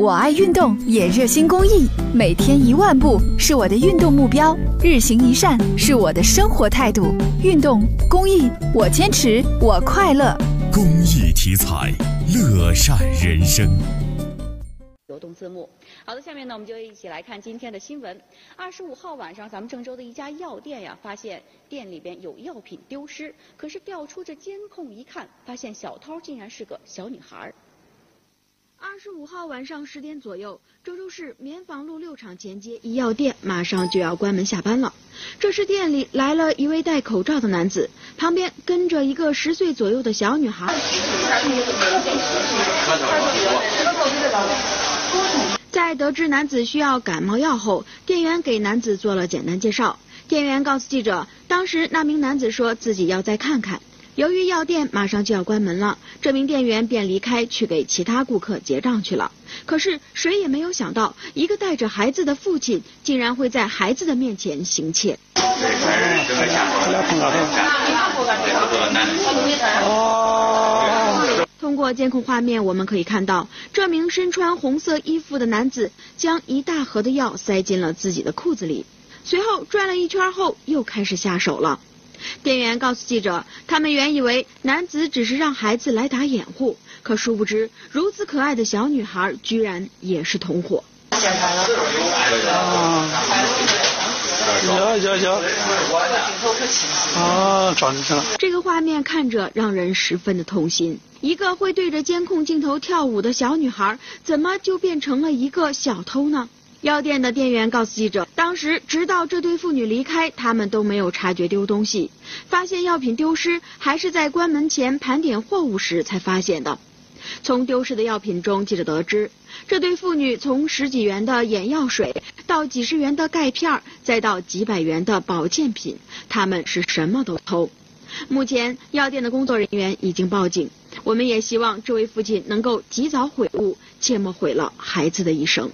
我爱运动，也热心公益，每天一万步是我的运动目标，日行一善是我的生活态度。运动公益，我坚持，我快乐。公益题材，乐善人生。流动字幕。好的，下面呢，我们就一起来看今天的新闻。二十五号晚上，咱们郑州的一家药店呀，发现店里边有药品丢失，可是调出这监控一看，发现小偷竟然是个小女孩。二十五号晚上十点左右，郑州市棉纺路六厂前街一药店马上就要关门下班了。这时店里来了一位戴口罩的男子，旁边跟着一个十岁左右的小女孩。在得知男子需要感冒药后，店员给男子做了简单介绍。店员告诉记者，当时那名男子说自己要再看看。由于药店马上就要关门了，这名店员便离开去给其他顾客结账去了。可是谁也没有想到，一个带着孩子的父亲竟然会在孩子的面前行窃。通过监控画面，我们可以看到，这名身穿红色衣服的男子将一大盒的药塞进了自己的裤子里，随后转了一圈后又开始下手了。店员告诉记者，他们原以为男子只是让孩子来打掩护，可殊不知，如此可爱的小女孩居然也是同伙。有有有。啊，抓进去了。这个画面看着让人十分的痛心。一个会对着监控镜头跳舞的小女孩，怎么就变成了一个小偷呢？药店的店员告诉记者，当时直到这对父女离开，他们都没有察觉丢东西。发现药品丢失，还是在关门前盘点货物时才发现的。从丢失的药品中，记者得知，这对父女从十几元的眼药水到几十元的钙片，再到几百元的保健品，他们是什么都偷。目前，药店的工作人员已经报警。我们也希望这位父亲能够及早悔悟，切莫毁了孩子的一生。